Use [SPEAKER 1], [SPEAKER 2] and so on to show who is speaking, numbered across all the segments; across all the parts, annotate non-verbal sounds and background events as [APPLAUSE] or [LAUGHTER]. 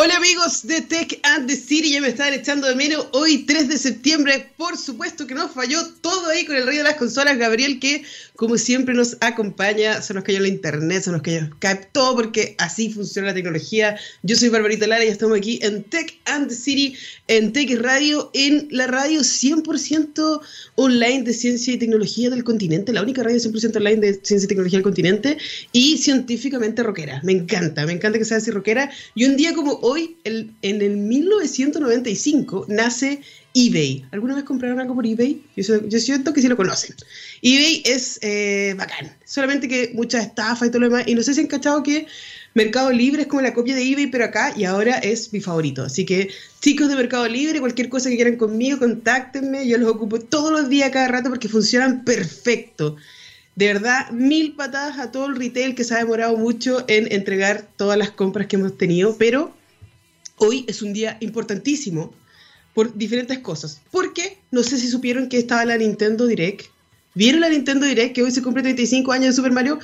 [SPEAKER 1] Hola amigos de Tech and the City, ya me estaban echando de menos. Hoy 3 de septiembre, por supuesto que nos falló todo ahí con el rey de las consolas, Gabriel, que como siempre nos acompaña. Se nos cayó la internet, se nos cayó todo porque así funciona la tecnología. Yo soy Barbarita Lara y estamos aquí en Tech and the City, en Tech Radio, en la radio 100% online de ciencia y tecnología del continente, la única radio 100% online de ciencia y tecnología del continente y científicamente rockera. Me encanta, me encanta que sea así rockera. Y un día como hoy, en el 1995, nace eBay. ¿Alguna vez compraron algo por eBay? Yo, siento que sí lo conocen. eBay es eh, bacán, solamente que mucha estafa y todo lo demás. Y no sé si han cachado que Mercado Libre es como la copia de eBay, pero acá y ahora es mi favorito. Así que, chicos de Mercado Libre, cualquier cosa que quieran conmigo, contáctenme. Yo los ocupo todos los días, cada rato, porque funcionan perfecto. De verdad, mil patadas a todo el retail que se ha demorado mucho en entregar todas las compras que hemos tenido, pero hoy es un día importantísimo por diferentes cosas. Porque no sé si supieron que estaba la Nintendo Direct. ¿Vieron la Nintendo Direct que hoy se cumple 35 años de Super Mario?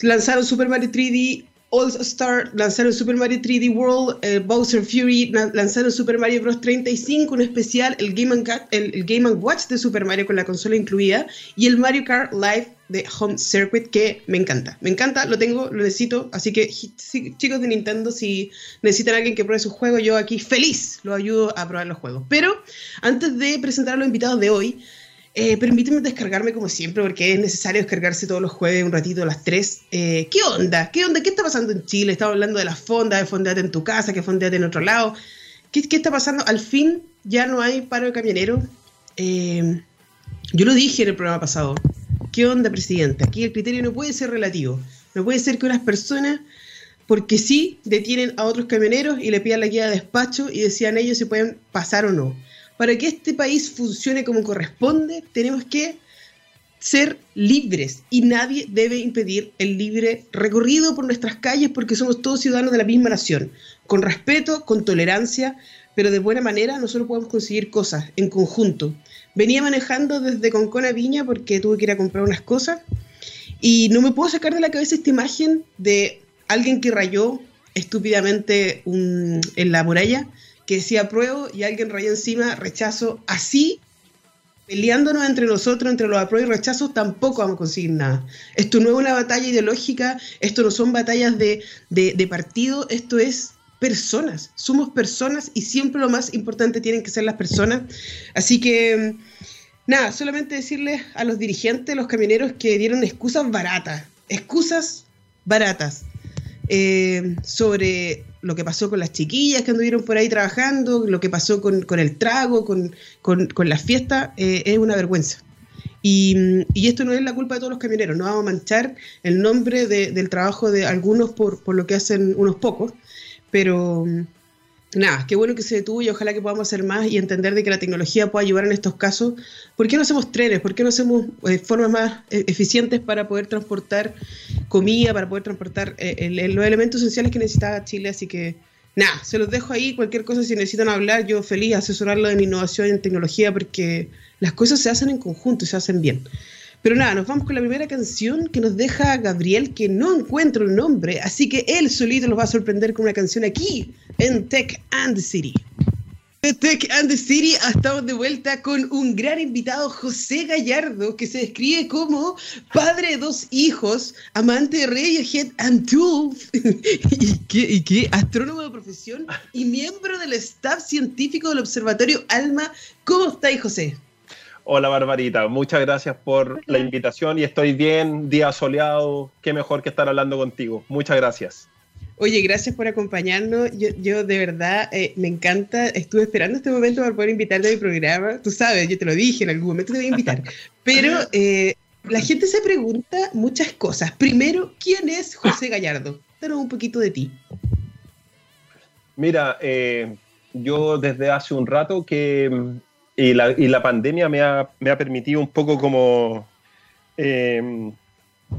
[SPEAKER 1] Lanzaron Super Mario 3D All Star, lanzaron Super Mario 3D World, eh, Bowser Fury, lanzaron Super Mario Bros. 35, un especial, el Game, el, el Game Watch de Super Mario con la consola incluida, y el Mario Kart Live de Home Circuit que me encanta. Me encanta, lo tengo, lo necesito. Así que chicos de Nintendo, si necesitan a alguien que pruebe su juego, yo aquí feliz lo ayudo a probar los juegos. Pero antes de presentar a los invitados de hoy, eh, permíteme descargarme como siempre, porque es necesario descargarse todos los jueves un ratito a las 3. Eh, ¿Qué onda? ¿Qué onda? ¿Qué está pasando en Chile? Estamos hablando de las fondas, de fondeate en tu casa, que fondeate en otro lado. ¿Qué, ¿Qué, está pasando? Al fin ya no hay paro de camionero. Eh, yo lo dije en el programa pasado. ¿Qué onda, presidente? Aquí el criterio no puede ser relativo. No puede ser que unas personas, porque sí, detienen a otros camioneros y le pidan la guía de despacho y decían ellos si pueden pasar o no. Para que este país funcione como corresponde, tenemos que ser libres y nadie debe impedir el libre recorrido por nuestras calles porque somos todos ciudadanos de la misma nación, con respeto, con tolerancia, pero de buena manera nosotros podemos conseguir cosas en conjunto. Venía manejando desde Concona Viña porque tuve que ir a comprar unas cosas y no me puedo sacar de la cabeza esta imagen de alguien que rayó estúpidamente en la muralla que decía apruebo y alguien rayó encima rechazo. Así, peleándonos entre nosotros, entre los apruebos y rechazos, tampoco vamos a conseguir nada. Esto no es una batalla ideológica, esto no son batallas de, de partido, esto es personas, somos personas y siempre lo más importante tienen que ser las personas. Así que, nada, solamente decirles a los dirigentes, los camioneros que dieron excusas baratas, excusas baratas eh, sobre lo que pasó con las chiquillas que anduvieron por ahí trabajando, lo que pasó con, el trago, con, con, las fiestas, eh, es una vergüenza. Y, y, esto no es la culpa de todos los camioneros, no vamos a manchar el nombre del trabajo de algunos por, por, lo que hacen unos pocos, pero nada, qué bueno que se detuvo y ojalá que podamos hacer más y entender de que la tecnología pueda ayudar en estos casos. ¿Por qué no hacemos trenes? ¿Por qué no hacemos eh, formas más eh, eficientes para poder transportar comida, para poder transportar eh, los elementos esenciales que necesita Chile? Así que nada, se los dejo ahí. Cualquier cosa, si necesitan hablar, yo feliz asesorarlo en innovación en tecnología porque las cosas se hacen en conjunto y se hacen bien. Pero nada, nos vamos con la primera canción que nos deja Gabriel, que no encuentro el nombre, así que él solito nos va a sorprender con una canción aquí en Tech and the City. Tech and the City estamos de vuelta con un gran invitado, José Gallardo, que se describe como padre de dos hijos, amante de Radiohead and Tools, [LAUGHS] y, que, y que astrónomo de profesión y miembro del staff científico del Observatorio ALMA. ¿Cómo estáis, José?
[SPEAKER 2] Hola Barbarita, muchas gracias por la invitación y estoy bien, día soleado, qué mejor que estar hablando contigo. Muchas gracias.
[SPEAKER 1] Oye, gracias por acompañarnos. Yo, de verdad eh, me encanta, estuve esperando este momento para poder invitarte a mi programa. Tú sabes, yo te lo dije, en algún momento te voy a invitar. [LAUGHS] Pero eh, la gente se pregunta muchas cosas. Primero, ¿quién es José Gallardo? Danos un poquito de ti.
[SPEAKER 2] Mira, eh, yo desde hace un rato que y la, y la pandemia me ha, me ha, permitido un poco como em,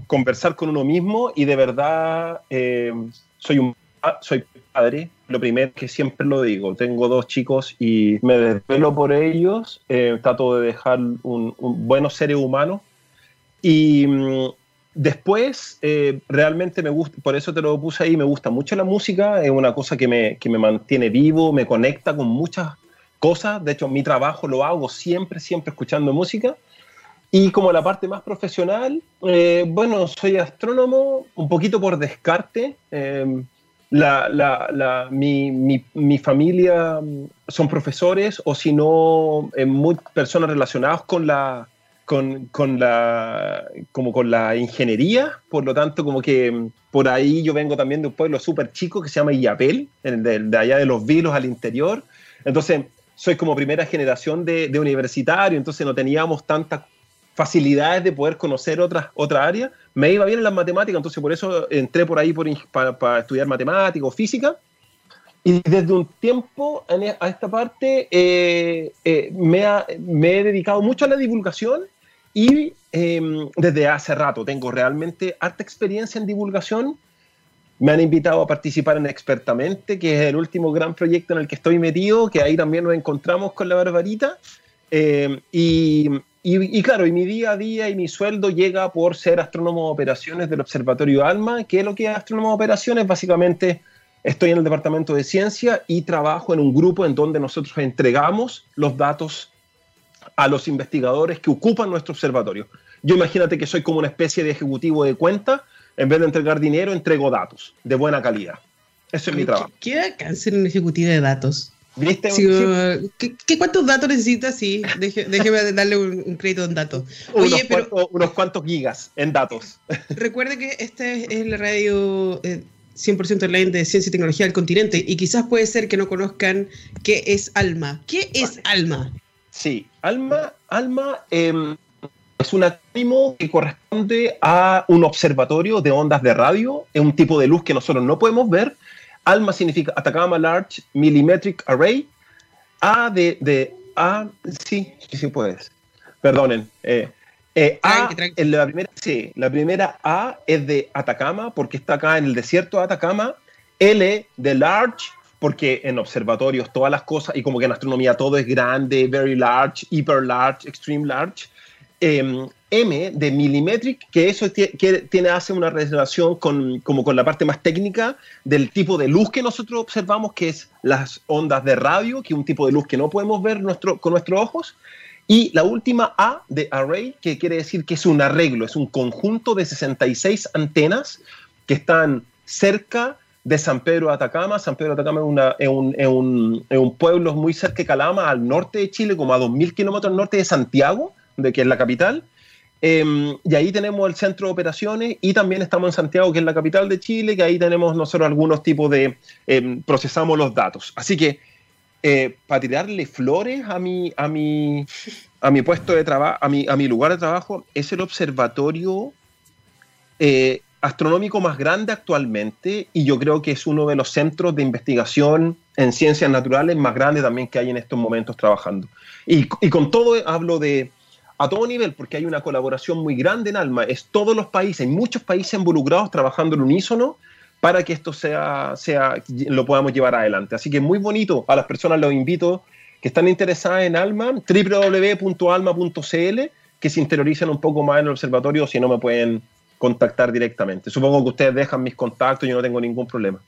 [SPEAKER 2] conversar con uno mismo y de verdad em, soy un soy padre, lo primero que siempre lo digo, tengo dos chicos y me desvelo por ellos, eh, trato de dejar un, buenos seres humanos. Y, después, eh, realmente me gusta, por eso te lo puse ahí, me gusta mucho la música, es una cosa que me, que me mantiene vivo, me conecta con muchas cosas, de hecho mi trabajo lo hago siempre, siempre escuchando música. Y como la parte más profesional, eh, bueno, soy astrónomo, un poquito por descarte. Eh, la, la, mi, mi, mi, familia son profesores o si no, muy personas relacionadas con la, con, con, la, como con la ingeniería, por lo tanto, como que mm, por ahí yo vengo también de un pueblo súper chico que se llama Illapel, de, de, allá de los Vilos al interior. Entonces, soy como primera generación de, universitario, entonces no teníamos tantas facilidades de poder conocer otras otra áreas. Me iba bien en las matemáticas, entonces por eso entré por ahí para, estudiar matemáticas o física. Y desde un tiempo e, a esta parte eh, eh, me, he dedicado mucho a la divulgación y eh, desde hace rato tengo realmente harta experiencia en divulgación. Me han invitado a participar en Expertamente, que es el último gran proyecto en el que estoy metido, que ahí también nos encontramos con la Barbarita. Eh, y, y, y, claro, y mi día a día y mi sueldo llega por ser astrónomo de operaciones del Observatorio ALMA, que lo que es astrónomo de operaciones, básicamente estoy en el departamento de ciencia y trabajo en un grupo en donde nosotros entregamos los datos a los investigadores que ocupan nuestro observatorio. Yo imagínate que soy como una especie de ejecutivo de cuenta, en vez de entregar dinero, entrego datos de buena calidad. Eso es mi trabajo.
[SPEAKER 1] ¿Qué, qué cáncer un ejecutivo de datos? ¿Viste? Sí. ¿qué, ¿qué, cuántos datos necesitas? Sí, Deje, déjeme [LAUGHS] darle un, un, crédito en datos.
[SPEAKER 2] Oye, unos, pero, cuantos, unos cuantos gigas en datos. [LAUGHS]
[SPEAKER 1] Recuerde que esta es la radio eh, 100% online de ciencia y tecnología del continente y quizás puede ser que no conozcan qué es ALMA. ¿Qué es ALMA?
[SPEAKER 2] Sí, ALMA, ALMA eh, es un acrónimo que corresponde a un observatorio de ondas de radio, es un tipo de luz que nosotros no podemos ver. ALMA significa Atacama Large Millimetric Array. A de, de A, sí, sí puedes. Perdonen. Eh, eh, a, la, primera, sí, la primera A es de Atacama, porque está acá en el desierto de Atacama. L de Large, porque en observatorios todas las cosas, y como que en astronomía todo es grande, very large, hyper large, extreme large. Eh, M de millimetric, que eso que tiene, hace una relación con, como con la parte más técnica del tipo de luz que nosotros observamos, que es las ondas de radio, que es un tipo de luz que no podemos ver nuestro, con nuestros ojos. Y la última A de array, que quiere decir que es un arreglo, es un conjunto de 66 antenas que están cerca de San Pedro de Atacama. San Pedro de Atacama es, una, es, un, es, un, es un, pueblo muy cerca de Calama, al norte de Chile, como a 2.000 kilómetros al norte de Santiago, de que es la capital. Eh, y ahí tenemos el centro de operaciones y también estamos en Santiago, que es la capital de Chile, que ahí tenemos nosotros algunos tipos de, eh, procesamos los datos. Así que eh, para tirarle flores a mi, a mi, a mi puesto de trabajo, a mi, a mi lugar de trabajo, es el observatorio eh, astronómico más grande actualmente y yo creo que es uno de los centros de investigación en ciencias naturales más grandes también que hay en estos momentos trabajando. Y con todo hablo de a todo nivel, porque hay una colaboración muy grande en ALMA, es todos los países, hay muchos países involucrados trabajando en unísono para que esto sea, sea, lo podamos llevar adelante. Así que muy bonito, a las personas los invito que están interesadas en Alma, www.alma.cl, que se interioricen un poco más en el observatorio, si no me pueden contactar directamente. Supongo que ustedes dejan mis contactos, yo no tengo ningún problema.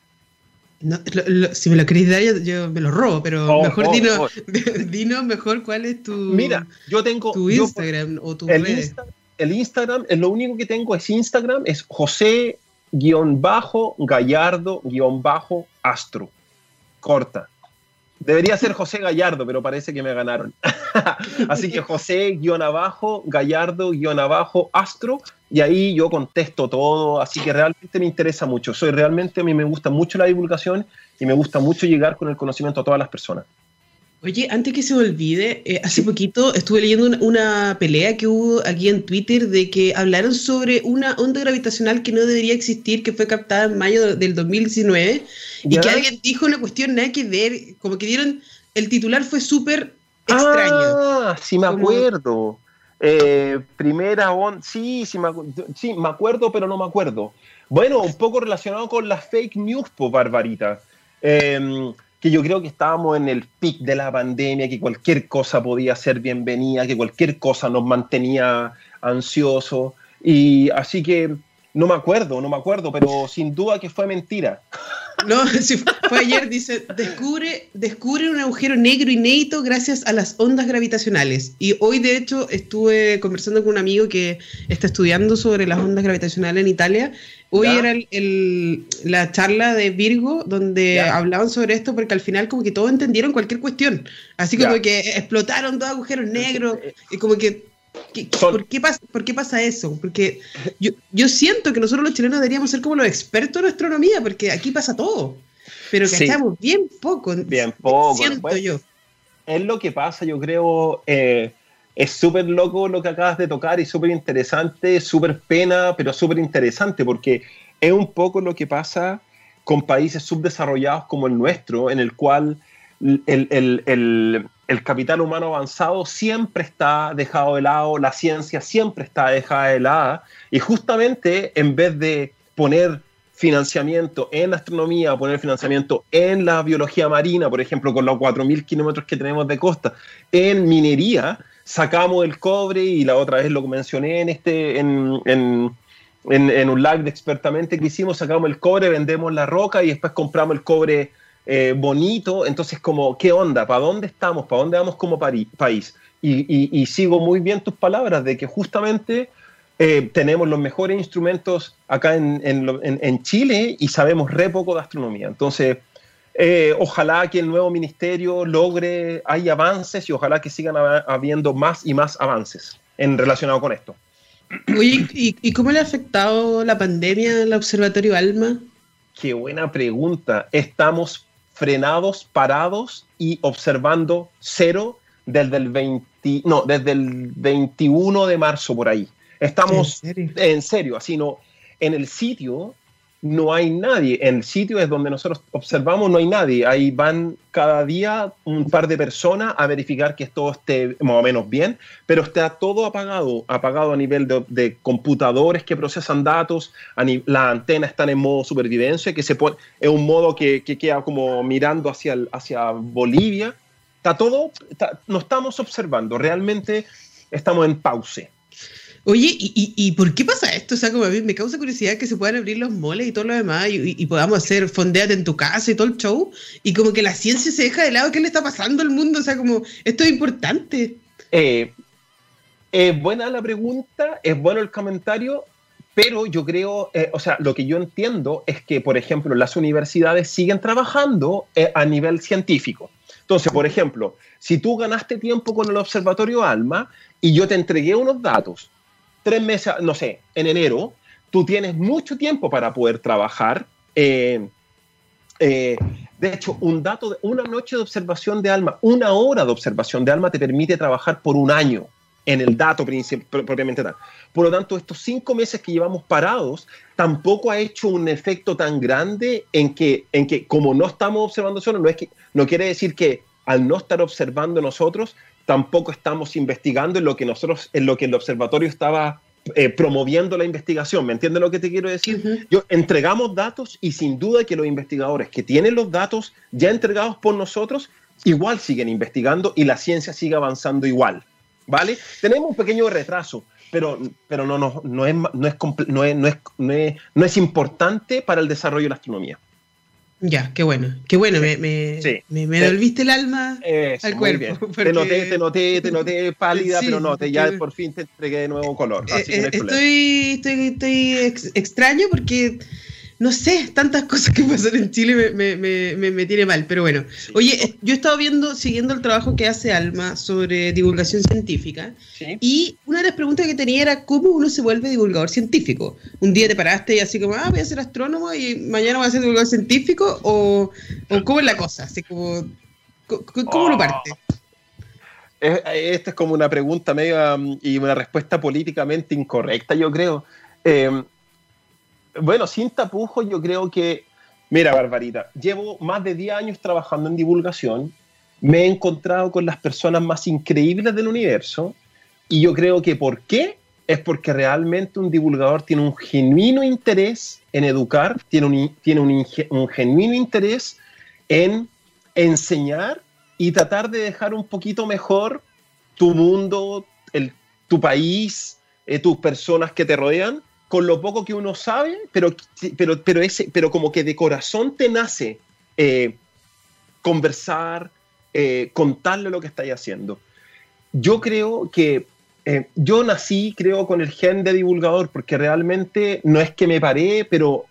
[SPEAKER 1] No, lo, lo, si me lo queréis dar, yo, yo, me lo robo, pero oh, mejor oh, dino, oh. [LAUGHS] dinos mejor cuál es tu,
[SPEAKER 2] Mira, yo tengo,
[SPEAKER 1] tu Instagram yo, o tu
[SPEAKER 2] el, Insta, el Instagram, lo único que tengo es Instagram, es José guion bajo Gallardo guion bajo Astro. Corta. Debería ser José Gallardo, pero parece que me ganaron. [LAUGHS] Así que José abajo, Gallardo abajo, Astro, y ahí yo contesto todo. Así que realmente me interesa mucho. Soy realmente, a mí me gusta mucho la divulgación y me gusta mucho llegar con el conocimiento a todas las personas.
[SPEAKER 1] Oye, antes que se me olvide, eh, hace poquito estuve leyendo una, una, pelea que hubo aquí en Twitter de que hablaron sobre una onda gravitacional que no debería existir, que fue captada en mayo del 2019, ¿Ya? y que alguien dijo una cuestión nada que ver, como que dieron, el titular fue súper extraño.
[SPEAKER 2] Ah, sí me acuerdo. Como... Eh, primera onda, sí, sí me, sí, me acuerdo, pero no me acuerdo. Bueno, un poco relacionado con las fake news, pues, Barbarita. Eh, que yo creo que estábamos en el pic de la pandemia, que cualquier cosa podía ser bienvenida, que cualquier cosa nos mantenía ansiosos. Y así que no me acuerdo, no me acuerdo, pero sin duda que fue mentira.
[SPEAKER 1] No, [LAUGHS] sí, fue ayer, dice, descubre, descubre un agujero negro inédito gracias a las ondas gravitacionales. Y hoy, de hecho, estuve conversando con un amigo que está estudiando sobre las ondas gravitacionales en Italia. Hoy era el, la charla de Virgo donde hablaban sobre esto porque al final como que todos entendieron cualquier cuestión. Así como que explotaron dos agujeros negros y como que ¿Por, qué pasa, ¿Por qué pasa eso? Porque yo, yo siento que nosotros los chilenos deberíamos ser como los expertos en astronomía, porque aquí pasa todo, pero que estamos bien poco.
[SPEAKER 2] Bien poco. Siento yo. Es lo que pasa, yo creo. Eh, es súper loco lo que acabas de tocar y súper interesante, súper pena, pero súper interesante, porque es un poco lo que pasa con países subdesarrollados como el nuestro, en el cual el, el, el capital humano avanzado siempre está dejado de lado, la ciencia siempre está dejada de lado, y justamente en vez de poner financiamiento en astronomía, poner financiamiento en la biología marina, por ejemplo, con los 4.000 kilómetros que tenemos de costa, en minería, sacamos el cobre, y la otra vez lo mencioné en, este, en, en un live de expertamente que hicimos, sacamos el cobre, vendemos la roca y después compramos el cobre eh, bonito, entonces como, ¿qué onda? ¿Para dónde estamos? ¿Para dónde vamos como país? Y, sigo muy bien tus palabras de que justamente eh, tenemos los mejores instrumentos acá en, Chile y sabemos re poco de astronomía. Entonces, eh, ojalá que el nuevo ministerio logre, hay avances y ojalá que sigan habiendo más y más avances en relacionado con esto.
[SPEAKER 1] Oye, ¿y, ¿y, cómo le ha afectado la pandemia al Observatorio ALMA?
[SPEAKER 2] Qué buena pregunta. Estamos frenados, parados y observando cero desde el 20, no, desde el 21 de marzo por ahí. Estamos en serio, así no, en el sitio no hay nadie. En el sitio es donde nosotros observamos, no hay nadie. Ahí van cada día un par de personas a verificar que todo esté más o menos bien, pero está todo apagado, apagado a nivel de, computadores que procesan datos, la antena está en modo supervivencia, que se pone, es un modo que, queda como mirando hacia, hacia Bolivia. Está todo, no estamos observando, realmente estamos en pause.
[SPEAKER 1] Oye, ¿y, y, por qué pasa esto? O sea, como a mí me causa curiosidad que se puedan abrir los moles y todo lo demás y, podamos hacer fondeate en tu casa y todo el show y como que la ciencia se deja de lado. ¿Qué le está pasando al mundo? O sea, como esto es importante.
[SPEAKER 2] Eh, es buena la pregunta, es bueno el comentario, pero yo creo, eh, o sea, lo que yo entiendo es que, por ejemplo, las universidades siguen trabajando eh, a nivel científico. Entonces, por ejemplo, si tú ganaste tiempo con el Observatorio ALMA y yo te entregué unos datos tres meses, no sé, en enero, tú tienes mucho tiempo para poder trabajar. Eh, eh, de hecho, un dato de una noche de observación de alma, una hora de observación de alma te permite trabajar por un año en el dato propiamente tal. Por lo tanto, estos cinco meses que llevamos parados tampoco ha hecho un efecto tan grande en que, en que como no estamos observando solo, no, es que, no quiere decir que al no estar observando nosotros, tampoco estamos investigando en lo que nosotros, en lo que el observatorio estaba eh, promoviendo la investigación. ¿Me entiendes lo que te quiero decir? Yo entregamos datos y sin duda que los investigadores que tienen los datos ya entregados por nosotros igual siguen investigando y la ciencia sigue avanzando igual. ¿Vale? Tenemos un pequeño retraso, pero, pero no, no, no, es, no, es, no, es, no, es, no es importante para el desarrollo de la astronomía.
[SPEAKER 1] Ya, qué bueno, qué bueno, me, me, me, me devolviste el alma al cuerpo. [LAUGHS]
[SPEAKER 2] Te noté, te noté, te [LAUGHS] noté pálida, pero no, te, ya por fin te entregué de nuevo color.
[SPEAKER 1] Eh, eh, estoy, estoy, estoy extraño porque no sé, tantas cosas que pasan en Chile me, me, me, me tiene mal, pero bueno. Oye, yo he estado viendo, siguiendo el trabajo que hace Alma sobre divulgación científica, y una de las preguntas que tenía era cómo uno se vuelve divulgador científico. Un día te paraste y así como, ah, voy a ser astrónomo y mañana voy a ser divulgador científico, o, cómo es la cosa, así como, ¿cómo, lo parte?
[SPEAKER 2] Esta es como una pregunta medio um, y una respuesta políticamente incorrecta, yo creo. Eh, bueno, sin tapujos, yo creo que, mira, Barbarita, llevo más de 10 años trabajando en divulgación, me he encontrado con las personas más increíbles del universo y yo creo que ¿por qué? Es porque realmente un divulgador tiene un genuino interés en educar, tiene un, tiene un, genuino interés en enseñar y tratar de dejar un poquito mejor tu mundo, tu país, eh, tus personas que te rodean, con lo poco que uno sabe, pero, pero, pero, ese, pero como que de corazón te nace eh, conversar, eh, contarle lo que estáis haciendo. Yo creo que yo nací, creo, con el gen de divulgador, porque realmente no es que me paré, pero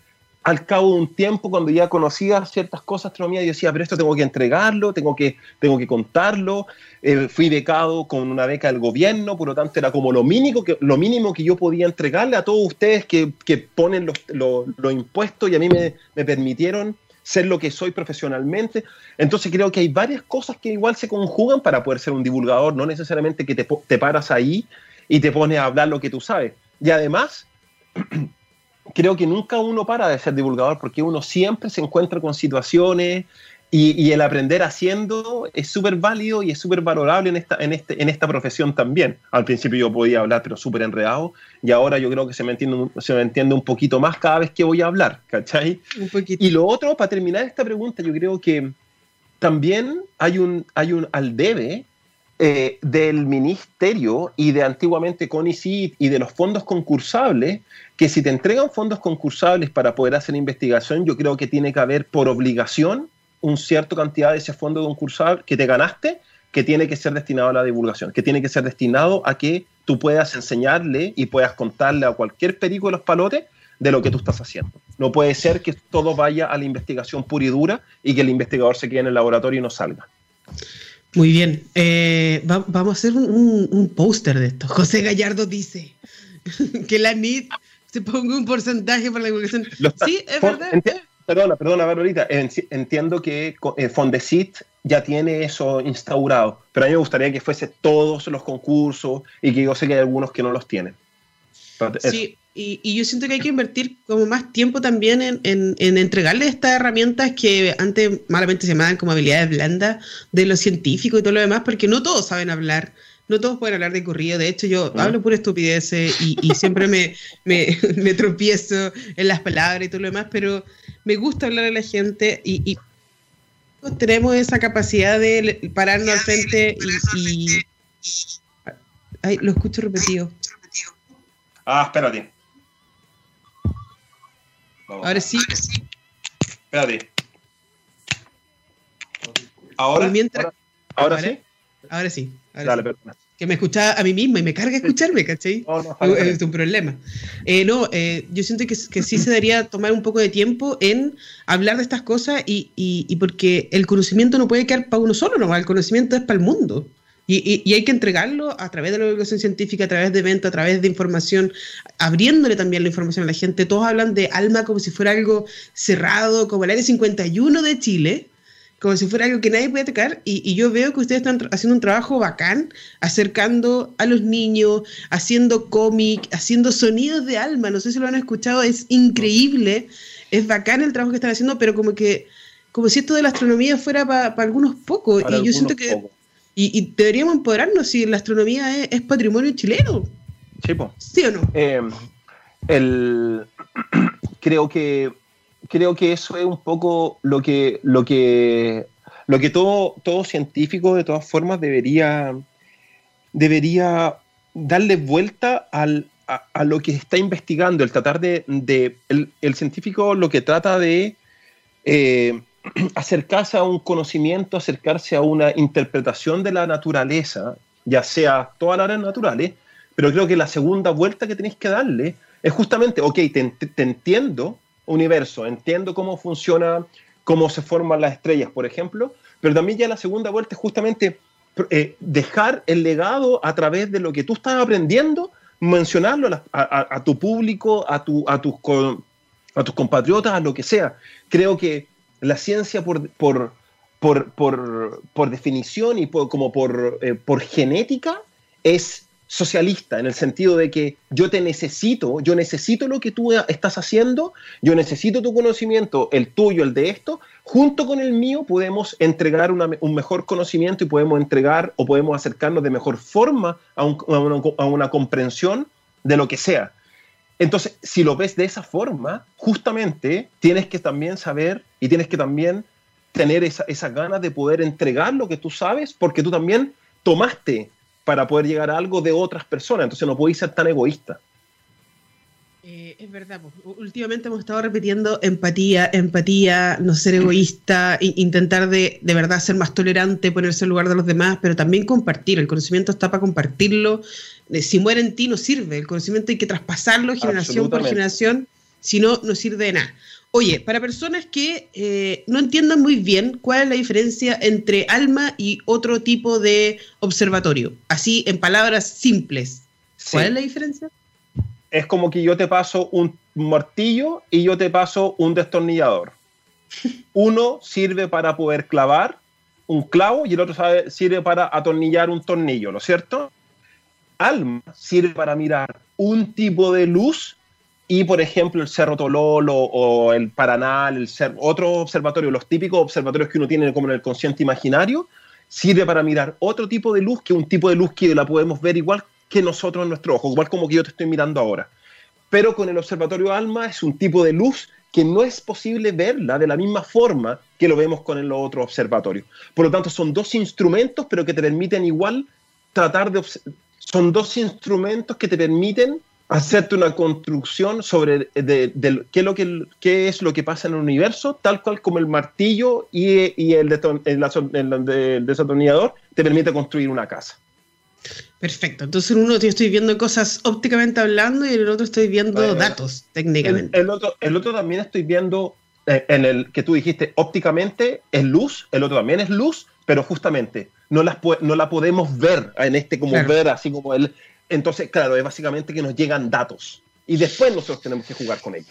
[SPEAKER 2] al cabo de un tiempo, cuando ya conocía ciertas cosas de astronomía, yo decía, pero esto tengo que entregarlo, tengo que, tengo que contarlo. Eh, fui becado con una beca del gobierno, por lo tanto era como lo mínimo que, lo mínimo que yo podía entregarle a todos ustedes que, que ponen los, los, impuestos y a mí me, me, permitieron ser lo que soy profesionalmente. Entonces creo que hay varias cosas que igual se conjugan para poder ser un divulgador, no necesariamente que te, te paras ahí y te pones a hablar lo que tú sabes. Y además [CLEARS THROAT] creo que nunca uno para de ser divulgador porque uno siempre se encuentra con situaciones y, el aprender haciendo es súper válido y es súper valorable en esta, en, este, en esta profesión también. Al principio yo podía hablar, pero súper enredado, y ahora yo creo que se me, entiende, se me entiende un poquito más cada vez que voy a hablar, ¿cachai? Y lo otro, para terminar esta pregunta, yo creo que también hay un, hay un al debe eh, del ministerio y de antiguamente CONICIT y de los fondos concursables, que si te entregan fondos concursables para poder hacer investigación, yo creo que tiene que haber por obligación un cierto cantidad de ese fondo concursable que te ganaste, que tiene que ser destinado a la divulgación, que tiene que ser destinado a que tú puedas enseñarle y puedas contarle a cualquier perico de los palotes de lo que tú estás haciendo. No puede ser que todo vaya a la investigación pura y dura y que el investigador se quede en el laboratorio y no salga.
[SPEAKER 1] Muy bien. Eh, vamos a hacer un, póster de esto. José Gallardo dice [LAUGHS] que la NIT se ponga un porcentaje para la divulgación. sí, es verdad.
[SPEAKER 2] perdona, perdona, Barbarita. Entiendo que eh, Fondesit ya tiene eso instaurado, pero a mí me gustaría que fuese todos los concursos y que yo sé que hay algunos que no los tienen.
[SPEAKER 1] Sí, y, yo siento que hay que invertir como más tiempo también en, en, entregarle estas herramientas que antes malamente se llamaban como habilidades blandas de los científicos y todo lo demás, porque no todos saben hablar, no todos pueden hablar de corrido. De hecho, yo hablo pura estupidez y, y siempre me, me, [LAUGHS] me, tropiezo en las palabras y todo lo demás, pero me gusta hablar a la gente y, y tenemos esa capacidad de pararnos al frente y, y... Ay, lo escucho repetido.
[SPEAKER 2] Ah, espérate.
[SPEAKER 1] Ahora sí.
[SPEAKER 2] Espérate. Ahora.
[SPEAKER 1] Mientras...
[SPEAKER 2] ¿Ahora, sí?
[SPEAKER 1] Ahora sí.
[SPEAKER 2] Dale, perdona.
[SPEAKER 1] Que me escuchaba a mí mismo y me carga escucharme, ¿cachai? No, no, es un problema. Eh, no, eh, yo siento que, que, sí se debería tomar un poco de tiempo en hablar de estas cosas y, y, y porque el conocimiento no puede quedar para uno solo, no, el conocimiento es para el mundo. Y, hay que entregarlo a través de la educación científica, a través de eventos, a través de información, abriéndole también la información a la gente. Todos hablan de alma como si fuera algo cerrado, como el área 51 de Chile, como si fuera algo que nadie puede tocar. Y, yo veo que ustedes están haciendo un trabajo bacán, acercando a los niños, haciendo cómic, haciendo sonidos de alma. No sé si lo han escuchado, es increíble, es bacán el trabajo que están haciendo, pero como que, como si esto de la astronomía fuera para algunos pocos. y yo siento que. Y, deberíamos empoderarnos si la astronomía es, patrimonio chileno.
[SPEAKER 2] Sí,
[SPEAKER 1] ¿Sí o no?
[SPEAKER 2] Eh, el, [CLEARS THROAT] creo que creo que eso es un poco lo que lo que lo que todo, todo científico de todas formas debería debería darle vuelta al, a, lo que está investigando, el tratar de, de el, el, científico lo que trata de eh, [CLEARS THROAT] acercarse a un conocimiento, acercarse a una interpretación de la naturaleza, ya sea todas las áreas naturales, pero creo que la segunda vuelta que tenéis que darle es justamente, ok, te, entiendo universo, entiendo cómo funciona, cómo se forman las estrellas, por ejemplo, pero también ya la segunda vuelta es justamente eh, dejar el legado a través de lo que tú estás aprendiendo, mencionarlo a, tu público, a, tu, a, a tus compatriotas, a lo que sea. Creo que la ciencia por, por, por, definición y como por, eh, por genética es socialista, en el sentido de que yo te necesito, yo necesito lo que tú estás haciendo, yo necesito tu conocimiento, el tuyo, el de esto, junto con el mío podemos entregar un mejor conocimiento y podemos entregar o podemos acercarnos de mejor forma a una comprensión de lo que sea. Entonces, si lo ves de esa forma, justamente tienes que también saber y tienes que también tener esa, ganas de poder entregar lo que tú sabes, porque tú también tomaste para poder llegar a algo de otras personas. Entonces no podéis ser tan egoísta.
[SPEAKER 1] Eh, es verdad, últimamente hemos estado repitiendo empatía, empatía, no ser egoísta, intentar de, de, verdad ser más tolerante, ponerse en lugar de los demás, pero también compartir. El conocimiento está para compartirlo. Eh, si muere en ti no sirve. El conocimiento hay que traspasarlo generación por generación, si no, no sirve de nada. Oye, para personas que eh, no entiendan muy bien cuál es la diferencia entre alma y otro tipo de observatorio, así en palabras simples, ¿cuál es la diferencia?
[SPEAKER 2] Es como que yo te paso un martillo y yo te paso un destornillador. Uno sirve para poder clavar un clavo y el otro sirve para atornillar un tornillo, ¿no es cierto? Alma sirve para mirar un tipo de luz y, por ejemplo, el Cerro Tololo o el Paranal, el otro observatorio, los típicos observatorios que uno tiene como en el consciente imaginario, sirve para mirar otro tipo de luz que un tipo de luz que la podemos ver igual que nosotros en nuestro ojo, igual como que yo te estoy mirando ahora. Pero con el observatorio ALMA es un tipo de luz que no es posible verla de la misma forma que lo vemos con el otro observatorio. Por lo tanto, son dos instrumentos, pero que te permiten igual tratar de... Son dos instrumentos que te permiten hacerte una construcción sobre de, qué, es lo que, qué es lo que pasa en el universo, tal cual como el martillo y, y el, el desatornillador te permite construir una casa.
[SPEAKER 1] Perfecto. Entonces en uno estoy viendo cosas ópticamente hablando y en el otro estoy viendo datos técnicamente.
[SPEAKER 2] El, otro, el otro también estoy viendo eh, en el que tú dijiste ópticamente es luz, el otro también es luz, pero justamente no, las, no la podemos ver en este como ver, así como el... Entonces, claro, es básicamente que nos llegan datos y después nosotros tenemos que jugar con ellos.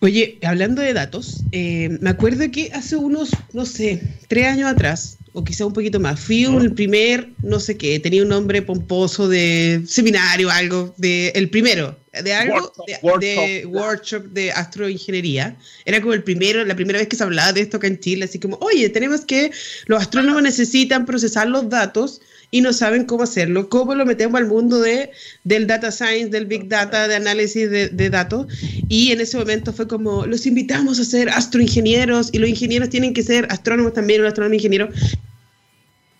[SPEAKER 1] Oye, hablando de datos, eh, me acuerdo que hace unos, no sé, tres años atrás, o quizá un poquito más. Fui un primer, no sé qué, tenía un nombre pomposo de seminario, algo, de el primero, de algo, de, workshop. de, astroingeniería. Era como el primero, la primera vez que se hablaba de esto acá en Chile, así como, oye, tenemos que, los astrónomos necesitan procesar los datos y no saben cómo hacerlo, cómo lo metemos al mundo de, del data science, del big data, de análisis de, de datos. Y en ese momento fue como, los invitamos a ser astroingenieros y los ingenieros tienen que ser astrónomos también, los astrónomos ingenieros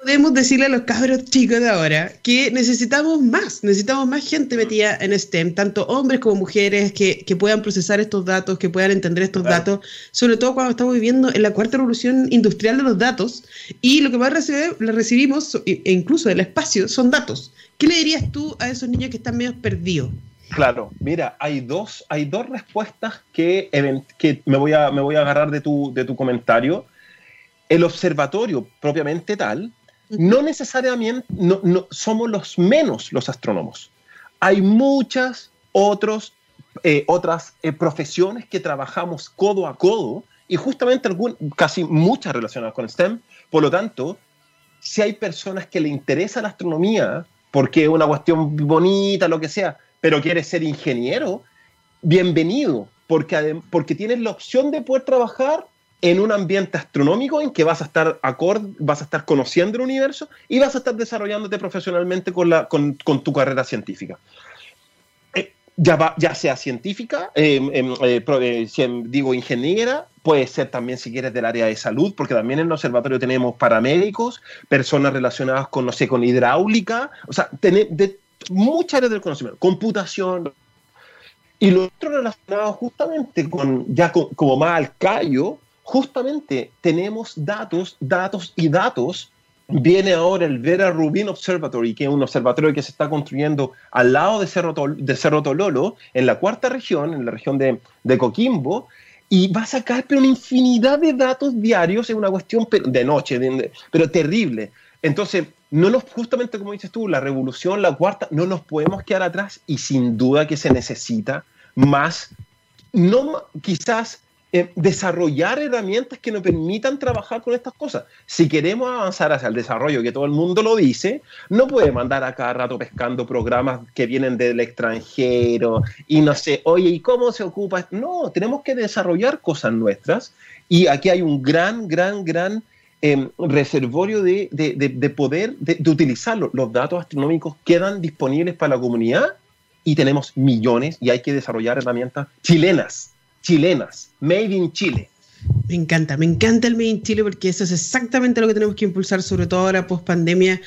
[SPEAKER 1] podemos decirle a los cabros chicos de ahora que necesitamos más, necesitamos más gente metida en STEM, tanto hombres como mujeres que, que puedan procesar estos datos, que puedan entender estos datos, sobre todo cuando estamos viviendo en la cuarta revolución industrial de los datos y lo que más recibir, recibimos, e incluso del espacio, son datos. ¿Qué le dirías tú a esos niños que están medio perdidos?
[SPEAKER 2] Claro, mira, hay dos, hay dos respuestas que, que me, voy a, me voy a agarrar de tu, de tu comentario. El observatorio propiamente tal no necesariamente no, somos los menos los astrónomos. Hay muchas otros, eh, otras eh, profesiones que trabajamos codo a codo y justamente casi muchas relacionadas con STEM. Por lo tanto, si hay personas que le interesa la astronomía porque es una cuestión bonita, lo que sea, pero quiere ser ingeniero, bienvenido, porque, porque tienes la opción de poder trabajar en un ambiente astronómico en que vas a estar acorde, vas a estar conociendo el universo y vas a estar desarrollándote profesionalmente con, la, con, con tu carrera científica. Eh, ya, ya sea científica, eh, em, eh, si digo ingeniera, puede ser también si quieres del área de salud, porque también en el observatorio tenemos paramédicos, personas relacionadas con, no sé, con hidráulica, o sea, de muchas áreas del conocimiento, computación, y lo otro relacionado justamente con, ya como más al callo, justamente tenemos datos, datos y datos. Viene ahora el Vera Rubin Observatory, que es un observatorio que se está construyendo al lado de Cerro, de Tololo, en la cuarta región, en la región de, de Coquimbo, y va a sacar pero una infinidad de datos diarios, es una cuestión de noche, pero terrible. Entonces, no nos, justamente como dices tú, la revolución, la cuarta, no nos podemos quedar atrás y sin duda que se necesita más, no quizás eh, desarrollar herramientas que nos permitan trabajar con estas cosas. Si queremos avanzar hacia el desarrollo, que todo el mundo lo dice, no puede mandar a cada rato pescando programas que vienen del extranjero y no sé, oye, ¿y cómo se ocupa? No, tenemos que desarrollar cosas nuestras y aquí hay un gran, gran, gran em, reservorio de, de, poder de, utilizarlo. Los datos astronómicos quedan disponibles para la comunidad y tenemos millones y hay que desarrollar herramientas chilenas chilenas, Made in Chile.
[SPEAKER 1] Me encanta, me encanta el Made in Chile porque eso es exactamente lo que tenemos que impulsar, sobre todo ahora post pandemia.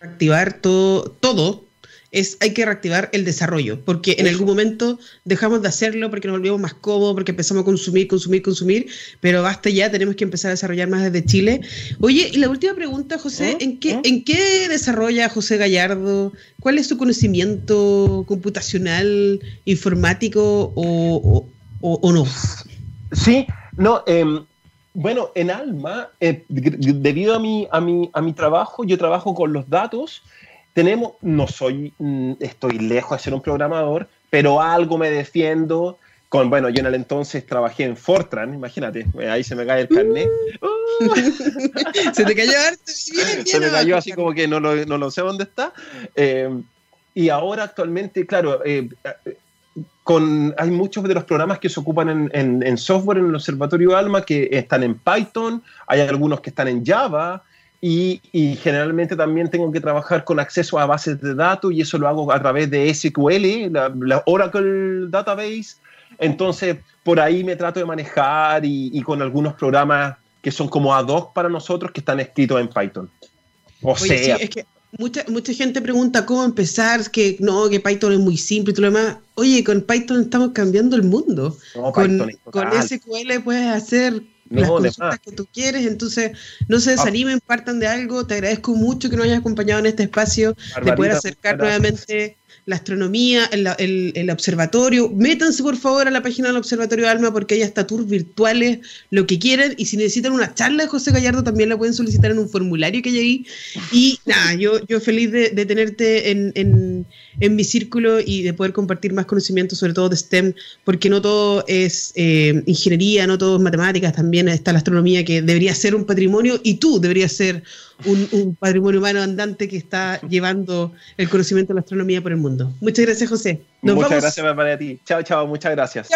[SPEAKER 1] reactivar todo, todo es hay que reactivar el desarrollo, porque en algún momento dejamos de hacerlo porque nos volvimos más cómodos, porque empezamos a consumir, consumir, consumir, pero basta ya, tenemos que empezar a desarrollar más desde Chile. Oye, y la última pregunta, José. ¿en qué, ¿Mm? ¿en qué desarrolla José Gallardo? ¿Cuál es su conocimiento computacional, informático o, no?
[SPEAKER 2] Sí, no, em, bueno, en Alma, eh, debido a mi, a, mi, a mi trabajo, yo trabajo con los datos, tenemos, no soy, mm, estoy lejos de ser un programador, pero algo me defiendo. Con, bueno, yo en el entonces trabajé en Fortran, imagínate, ahí se me cae el carnet.
[SPEAKER 1] Uh. [LAUGHS] se te cayó
[SPEAKER 2] Se me cayó así como que no lo, no lo sé dónde está. Eh, y ahora actualmente, claro, eh, con, hay muchos de los programas que se ocupan en, en, en, software en el Observatorio Alma que están en Python, hay algunos que están en Java, y, generalmente también tengo que trabajar con acceso a bases de datos y eso lo hago a través de SQL, la, Oracle Database. Entonces, por ahí me trato de manejar y, con algunos programas que son como ad hoc para nosotros que están escritos en Python.
[SPEAKER 1] O sea, es que mucha, mucha gente pregunta cómo empezar, que no, que Python es muy simple y todo lo demás. Oye, con Python estamos cambiando el mundo. con, con SQL puedes hacer las consultas que tú quieres, entonces no se ah. desanimen, partan de algo, te agradezco mucho que nos hayas acompañado en este espacio, de poder acercar nuevamente la astronomía, el, el, observatorio. Métanse por favor a la página del Observatorio Alma porque hay hasta tours virtuales, lo que quieran. Y si necesitan una charla de José Gallardo, también la pueden solicitar en un formulario que hay ahí. Y nada, yo, yo feliz de, tenerte en, en, en, mi círculo y de poder compartir más conocimiento, sobre todo de STEM, porque no todo es eh, ingeniería, no todo es matemáticas, también está la astronomía que debería ser un patrimonio y tú deberías ser un, patrimonio humano andante que está llevando el conocimiento de la astronomía por el mundo. Muchas gracias, José.
[SPEAKER 2] muchas gracias para ti. Chao, chao, muchas gracias.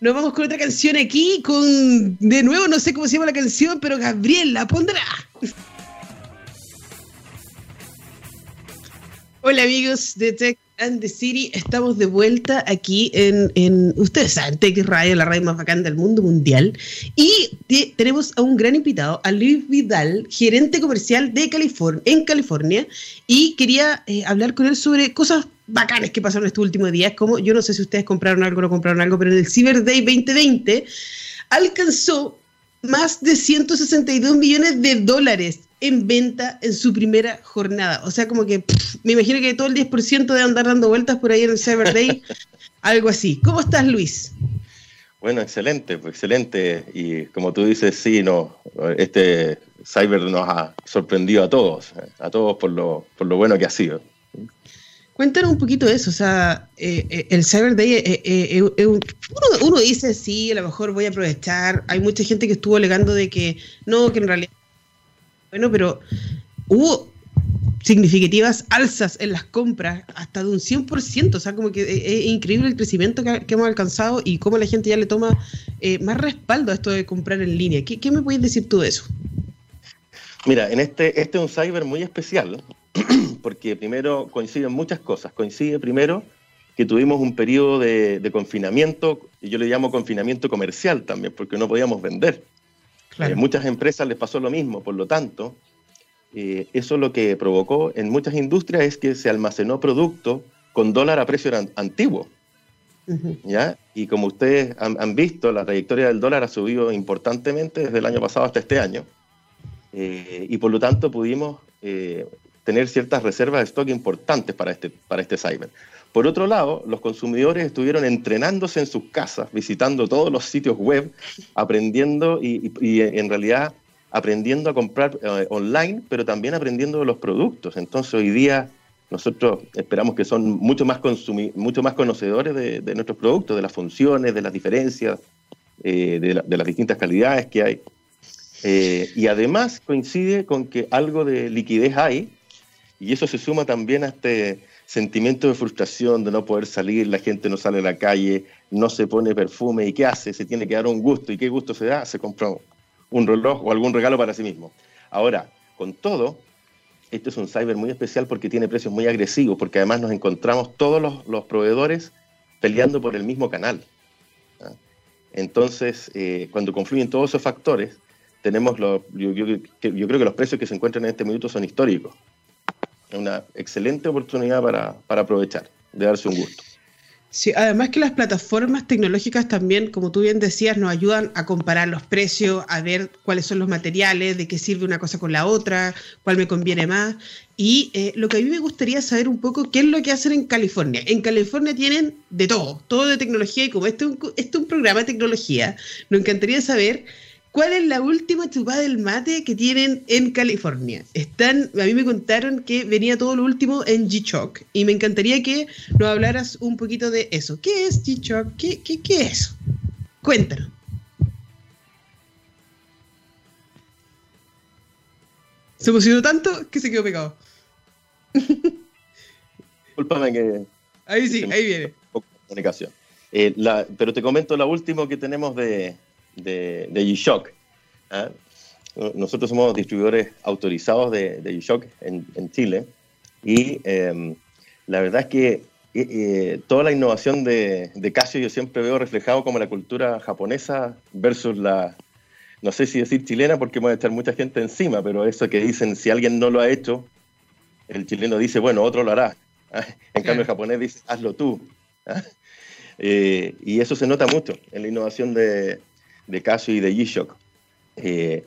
[SPEAKER 1] Nos vamos con otra canción aquí, con, de nuevo, no sé cómo se llama la canción, pero Gabriel la pondrá. Hola amigos de Tech and the City, estamos de vuelta aquí en, en ustedes saben, Tech Radio, la radio más bacán del mundo mundial. Y tenemos a un gran invitado, a Luis Vidal, gerente comercial de California, en California. Y quería eh, hablar con él sobre cosas bacanes que pasaron estos últimos días, como yo no sé si ustedes compraron algo o no compraron algo, pero en el Cyber Day 2020 alcanzó más de 162 millones de dólares en venta en su primera jornada. O sea, como que me imagino que todo el 10% de andar dando vueltas por ahí en el Cyber Day, [LAUGHS] algo así. ¿Cómo estás, Luis?
[SPEAKER 3] Bueno, excelente, pues excelente. Y como tú dices, sí, no, este Cyber nos ha sorprendido a todos, a todos por lo, por lo bueno que ha sido.
[SPEAKER 1] Cuéntanos un poquito de eso, o sea, eh, eh, el Cyber Day, eh, uno, uno, dice, sí, a lo mejor voy a aprovechar, hay mucha gente que estuvo alegando de que no, que en realidad bueno, pero hubo significativas alzas en las compras, hasta de un 100%, o sea, como que es, increíble el crecimiento que, hemos alcanzado y cómo la gente ya le toma eh, más respaldo a esto de comprar en línea. ¿Qué, me puedes decir tú de eso?
[SPEAKER 3] Mira, en este, este es un cyber muy especial, [CLEARS THROAT] porque primero coinciden muchas cosas. Coincide primero que tuvimos un periodo de, de confinamiento, y yo le llamo confinamiento comercial también, porque no podíamos vender. Eh, muchas empresas les pasó lo mismo, por lo tanto, eh, eso lo que provocó en muchas industrias es que se almacenó producto con dólar a precio antiguo. ¿ya? Y como ustedes han, visto, la trayectoria del dólar ha subido importantemente desde el año pasado hasta este año. Eh, y por lo tanto pudimos tener ciertas reservas de stock importantes para este, para este cyber. Por otro lado, los consumidores estuvieron entrenándose en sus casas, visitando todos los sitios web, aprendiendo y, en realidad aprendiendo a comprar eh, online, pero también aprendiendo de los productos. Entonces hoy día nosotros esperamos que son mucho más, mucho más conocedores de, nuestros productos, de las funciones, de las diferencias, eh, de, las distintas calidades que hay. Eh, y además coincide con que algo de liquidez hay, y eso se suma también a este sentimiento de frustración de no poder salir, la gente no sale a la calle, no se pone perfume y ¿qué hace? Se tiene que dar un gusto. ¿Y qué gusto se da? Se compra un reloj o algún regalo para sí mismo. Ahora, con todo, este es un cyber muy especial porque tiene precios muy agresivos, porque además nos encontramos todos los, proveedores peleando por el mismo canal. Entonces, eh, cuando confluyen todos esos factores, tenemos yo, creo que los precios que se encuentran en este minuto son históricos. Una excelente oportunidad para, para aprovechar, de darse un gusto.
[SPEAKER 1] Sí, además que las plataformas tecnológicas también, como tú bien decías, nos ayudan a comparar los precios, a ver cuáles son los materiales, de qué sirve una cosa con la otra, cuál me conviene más. Y eh, lo que a mí me gustaría saber un poco, ¿qué es lo que hacen en California? En California tienen de todo, todo de tecnología, y como este este es un programa de tecnología, nos encantaría saber ¿Cuál es la última chupada del mate que tienen en California? Están, a mí me contaron que venía todo lo último en G-Shock y me encantaría que nos hablaras un poquito de eso. ¿Qué es G-Shock? ¿Qué, qué, qué es? Cuéntanos. Se emocionó tanto que se quedó pegado. [LAUGHS]
[SPEAKER 3] Disculpame que...
[SPEAKER 1] Ahí sí, ahí viene.
[SPEAKER 3] Comunicación. Eh, la, pero te comento la última que tenemos de, de, G-Shock. ¿ah? Nosotros somos distribuidores autorizados de, de G-Shock en, Chile y em, la verdad es que eh, eh, toda la innovación de, de, Casio yo siempre veo reflejado como la cultura japonesa versus la, no sé si decir chilena porque puede estar mucha gente encima, pero eso que dicen, si alguien no lo ha hecho, el chileno dice, bueno, otro lo hará. [LAUGHS] En cambio el japonés dice, hazlo tú. [LAUGHS] Eh, y eso se nota mucho en la innovación de, de Casio y de G-Shock. Eh,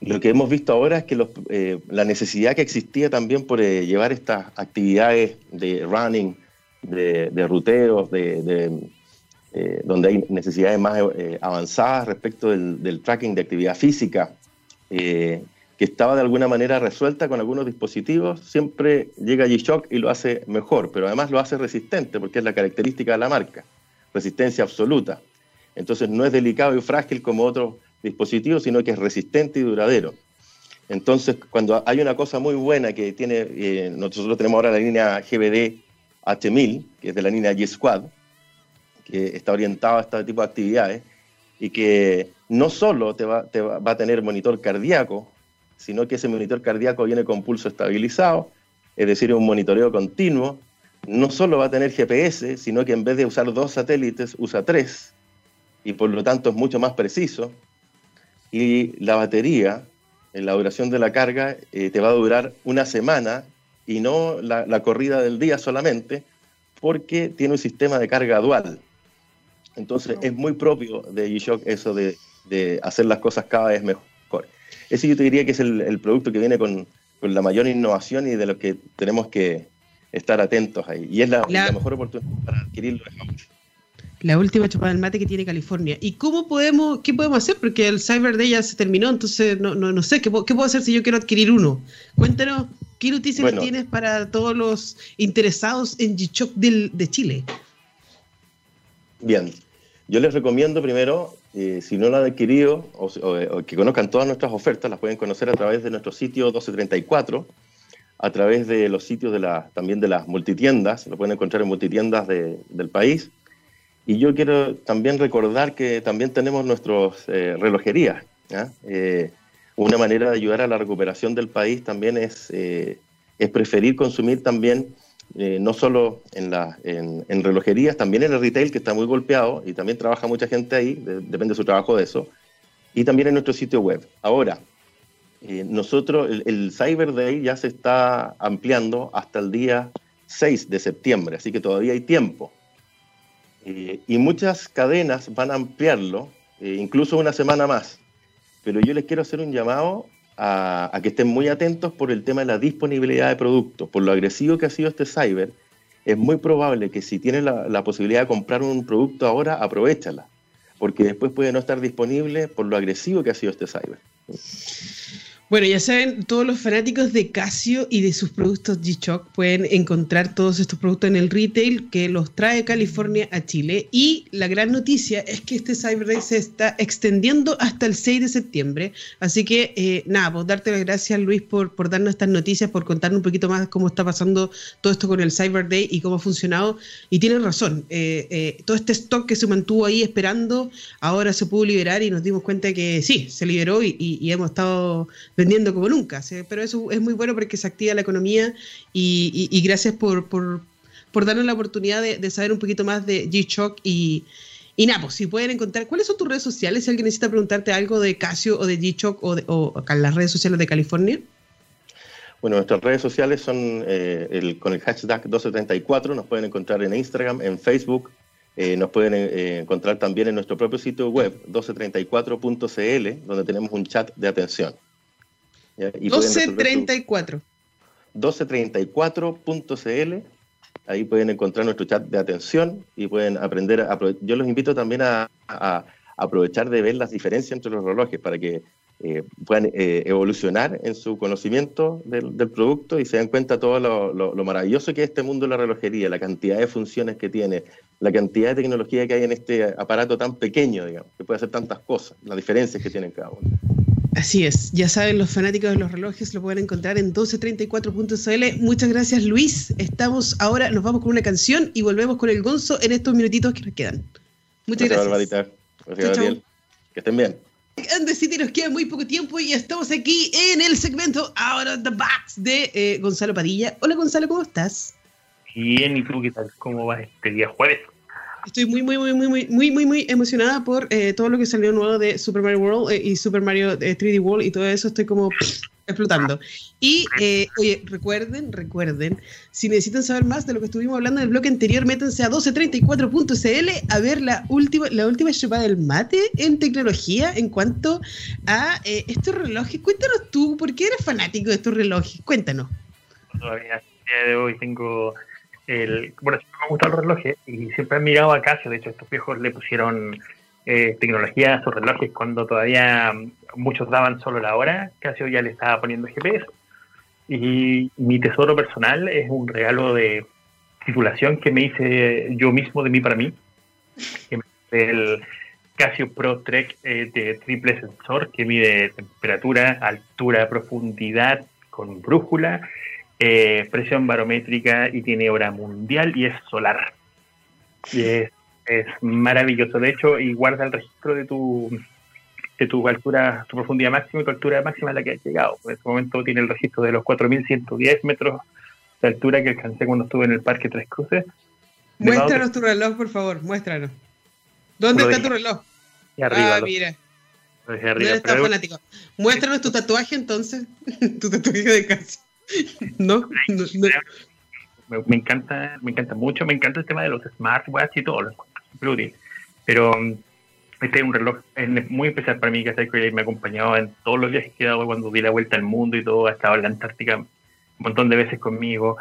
[SPEAKER 3] lo que hemos visto ahora es que eh, la necesidad que existía también por eh, llevar estas actividades de running, de, ruteos, de, donde hay necesidades más avanzadas respecto del, tracking de actividad física, que estaba de alguna manera resuelta con algunos dispositivos, siempre llega G-Shock y lo hace mejor, pero además lo hace resistente, porque es la característica de la marca, resistencia absoluta. Entonces no es delicado y frágil como otros dispositivos, sino que es resistente y duradero. Entonces, cuando hay una cosa muy buena que tiene, eh, nosotros tenemos ahora la línea GBD H1000, que es de la línea G-Squad, que está orientada a este tipo de actividades, y que no solo te va, va, a tener monitor cardíaco, sino que ese monitor cardíaco viene con pulso estabilizado, es decir, un monitoreo continuo. No solo va a tener GPS, sino que en vez de usar dos satélites, usa tres y por lo tanto es mucho más preciso. Y la batería, en la duración de la carga, eh, te va a durar una semana y no la, corrida del día solamente, porque tiene un sistema de carga dual. Entonces es muy propio de G-Shock eso de, hacer las cosas cada vez mejor. Ese yo te diría que es el, producto que viene con, la mayor innovación y de lo que tenemos que estar atentos ahí. Y es la, mejor oportunidad para adquirirlo
[SPEAKER 1] la última chupada del mate que tiene California. ¿Y cómo podemos, qué podemos hacer? Porque el Cyber Day ya se terminó, entonces no, no, no sé, ¿qué, ¿qué, puedo hacer si yo quiero adquirir uno? Cuéntanos, ¿qué noticias tienes para todos los interesados en G-Shock de Chile?
[SPEAKER 3] Bien, yo les recomiendo primero, eh, si no lo han adquirido, o, que conozcan todas nuestras ofertas, las pueden conocer a través de nuestro sitio 1234, a través de los sitios de la, también de las multitiendas, lo pueden encontrar en multitiendas del país y yo quiero también recordar que también tenemos nuestros eh, relojerías. Eh, una manera de ayudar a la recuperación del país también es, eh, es preferir consumir también, no solo en, la, en, relojerías, también en el retail, que está muy golpeado y también trabaja mucha gente ahí, depende de su trabajo de eso, y también en nuestro sitio web. Ahora, nosotros, el, el Cyber Day ya se está ampliando hasta el día 6 de septiembre, así que todavía hay tiempo. Eh, y muchas cadenas van a ampliarlo, eh, incluso una semana más. Pero yo les quiero hacer un llamado a, que estén muy atentos por el tema de la disponibilidad de productos. Por lo agresivo que ha sido este cyber, es muy probable que si tienes la, la posibilidad de comprar un producto ahora, aprovechala, porque después puede no estar disponible por lo agresivo que ha sido este cyber.
[SPEAKER 1] Bueno, ya saben, todos los fanáticos de Casio y de sus productos G-Shock pueden encontrar todos estos productos en el retail que los trae California a Chile. Y la gran noticia es que este Cyber Day se está extendiendo hasta el 6 de septiembre. Así que, eh, nada, pues darte las gracias, Luis, por, por darnos estas noticias, por contarnos un poquito más cómo está pasando todo esto con el Cyber Day y cómo ha funcionado. Y tienes razón, eh, eh, todo este stock que se mantuvo ahí esperando, ahora se pudo liberar y nos dimos cuenta que sí, se liberó y, y hemos estado vendiendo como nunca. Pero eso es muy bueno porque se activa la economía y, gracias por, por, darnos la oportunidad de, saber un poquito más de G-Shock y, y nada, pues si pueden encontrar, ¿cuáles son tus redes sociales? Si alguien necesita preguntarte algo de Casio o de G-Shock o, las redes sociales de California.
[SPEAKER 3] Bueno, nuestras redes sociales son eh, con el hashtag 1234, nos pueden encontrar en Instagram, en Facebook, eh, nos pueden eh, encontrar también en nuestro propio sitio web, 1234.cl, donde tenemos un chat de atención.
[SPEAKER 1] 1234.
[SPEAKER 3] 1234.cl, ahí pueden encontrar nuestro chat de atención y pueden aprender. A, yo los invito también a, aprovechar de ver las diferencias entre los relojes para que eh, puedan evolucionar en su conocimiento del, producto y se den cuenta todo lo, lo, maravilloso que es este mundo de la relojería, la cantidad de funciones que tiene, la cantidad de tecnología que hay en este aparato tan pequeño, digamos, que puede hacer tantas cosas, las diferencias que tienen cada uno.
[SPEAKER 1] Así es, ya saben, los fanáticos de los relojes lo pueden encontrar en 1234.cl. Muchas gracias, Luis. Estamos ahora, nos vamos con una canción y volvemos con el Gonzo en estos minutitos que nos quedan. Muchas gracias.
[SPEAKER 3] Gracias, Gabriel. Que estén bien.
[SPEAKER 1] And the City nos queda muy poco tiempo y estamos aquí en el segmento Out of the Box de eh, Gonzalo Padilla. Hola Gonzalo, ¿cómo estás?
[SPEAKER 4] Bien, ¿y tú qué tal? ¿Cómo va este día jueves?
[SPEAKER 1] Estoy muy, muy, muy, muy, muy, muy, muy emocionada por eh, todo lo que salió nuevo de Super Mario World eh, y Super Mario 3D eh, World y todo eso. Estoy como explotando. Y, oye, recuerden, recuerden, si necesitan saber más de lo que estuvimos hablando en el bloque anterior, métanse a 1234.cl a ver la última, la última chupada del mate en tecnología en cuanto a estos relojes. Cuéntanos tú, ¿por qué eres fanático de estos relojes? Cuéntanos.
[SPEAKER 4] Todavía, día de hoy tengo bueno, siempre me han gustado los relojes y siempre he mirado a Casio. De hecho, estos viejos le pusieron eh, tecnología a sus relojes cuando todavía muchos daban solo la hora. Casio ya le estaba poniendo GPS. Y mi tesoro personal es un regalo de titulación que me hice yo mismo de mí para mí. el Casio Pro Trek eh, de triple sensor que mide temperatura, altura, profundidad con brújula eh, presión barométrica y tiene hora mundial y es solar. Y es, maravilloso. De hecho, y guarda el registro de tu de tu altura, tu profundidad máxima y tu altura máxima a la que has llegado. En este momento tiene el registro de los 4.110 metros de altura que alcancé cuando estuve en el Parque Tres Cruces.
[SPEAKER 1] Muéstranos tu reloj, por favor, muéstranos. ¿Dónde está tu reloj?
[SPEAKER 4] Y arriba.
[SPEAKER 1] Ah, mira. Arriba, fanático. Muéstranos tu tatuaje entonces, [LAUGHS] tu tatuaje de casa. No,
[SPEAKER 4] Me, encanta, me encanta mucho, me encanta el tema de los smartwatch y todo, lo súper Pero um, este es un reloj muy especial para mí, que me ha acompañado en todos los viajes que he dado cuando di la vuelta al mundo y todo, ha estado en la Antártica un montón de veces conmigo.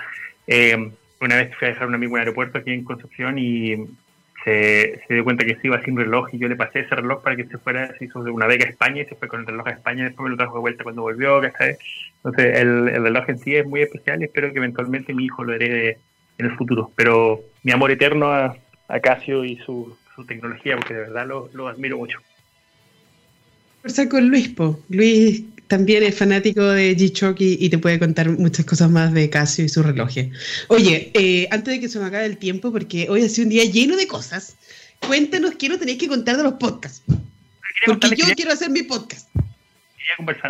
[SPEAKER 4] Eh, una vez fui a dejar a un amigo en el aeropuerto aquí en Concepción y se, dio cuenta que se iba sin reloj y yo le pasé ese reloj para que se fuera, se hizo una beca a España y se fue con el reloj a España después me lo trajo de vuelta cuando volvió, Entonces el, reloj en sí es muy especial y espero que eventualmente mi hijo lo herede en el futuro. Pero mi amor eterno a, a Casio y su, tecnología, porque de verdad lo, lo admiro mucho.
[SPEAKER 1] con Luis, Luis también es fanático de G-Shock y, te puede contar muchas cosas más de Casio y su reloj. Oye, eh, antes de que se me acabe el tiempo, porque hoy ha sido un día lleno de cosas, cuéntanos qué nos tenéis que contar de los podcasts. Porque yo quiero hacer mi podcast.